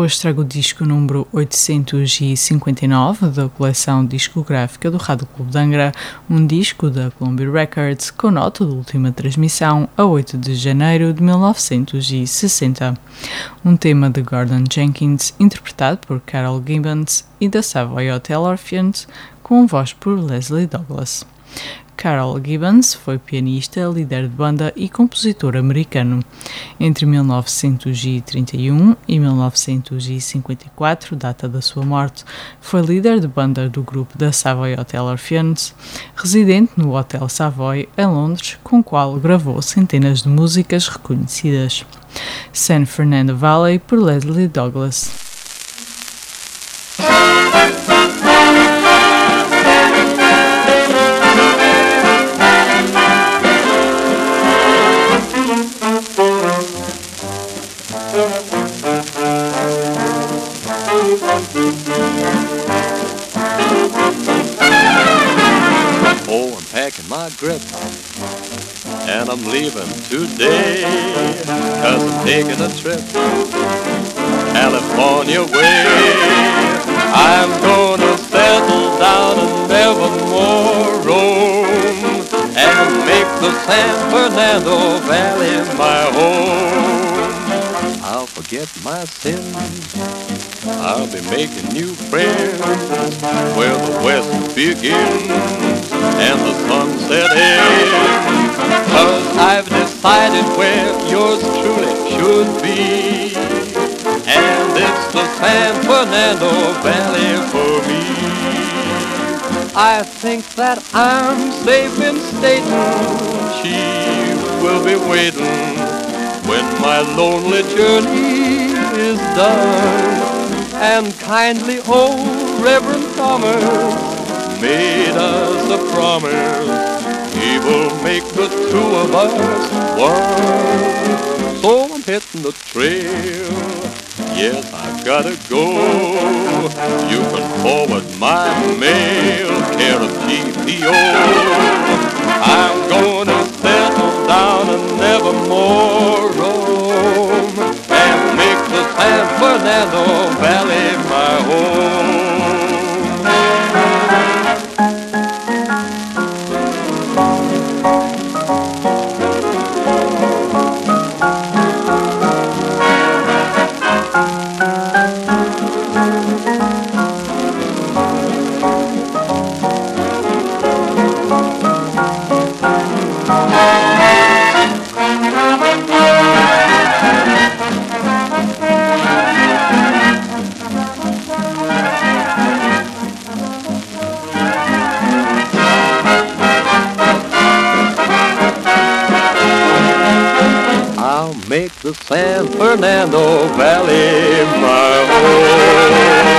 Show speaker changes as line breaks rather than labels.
Hoje trago o disco número 859 da coleção discográfica do Rádio Clube de Angra, um disco da Columbia Records com nota de última transmissão a 8 de janeiro de 1960. Um tema de Gordon Jenkins interpretado por Carol Gibbons e da Savoy Hotel Orpheans com voz por Leslie Douglas. Carol Gibbons foi pianista, líder de banda e compositor americano. Entre 1931 e 1954, data da sua morte, foi líder de banda do grupo da Savoy Hotel Orpheans, residente no Hotel Savoy, em Londres, com o qual gravou centenas de músicas reconhecidas. San Fernando Valley, por Leslie Douglas.
Oh, my grip. And I'm leaving today, cause I'm taking a trip. California way. I'm gonna settle down and never more roam. And make the San Fernando Valley my home. I'll forget my sins I'll be making new friends where the west begins and the sunset ends. Cause I've decided where yours truly should be. And it's the San Fernando Valley for me. I think that I'm safe in stating she will be waiting when my lonely journey is done and kindly old Reverend Thomas made us a promise he will make the two of us one. So I'm hitting the trail. Yes, I've gotta go. You can forward my mail, care of GPO. I'm gonna settle down and never more roam and make the San Fernando Valley the San Fernando Valley my home.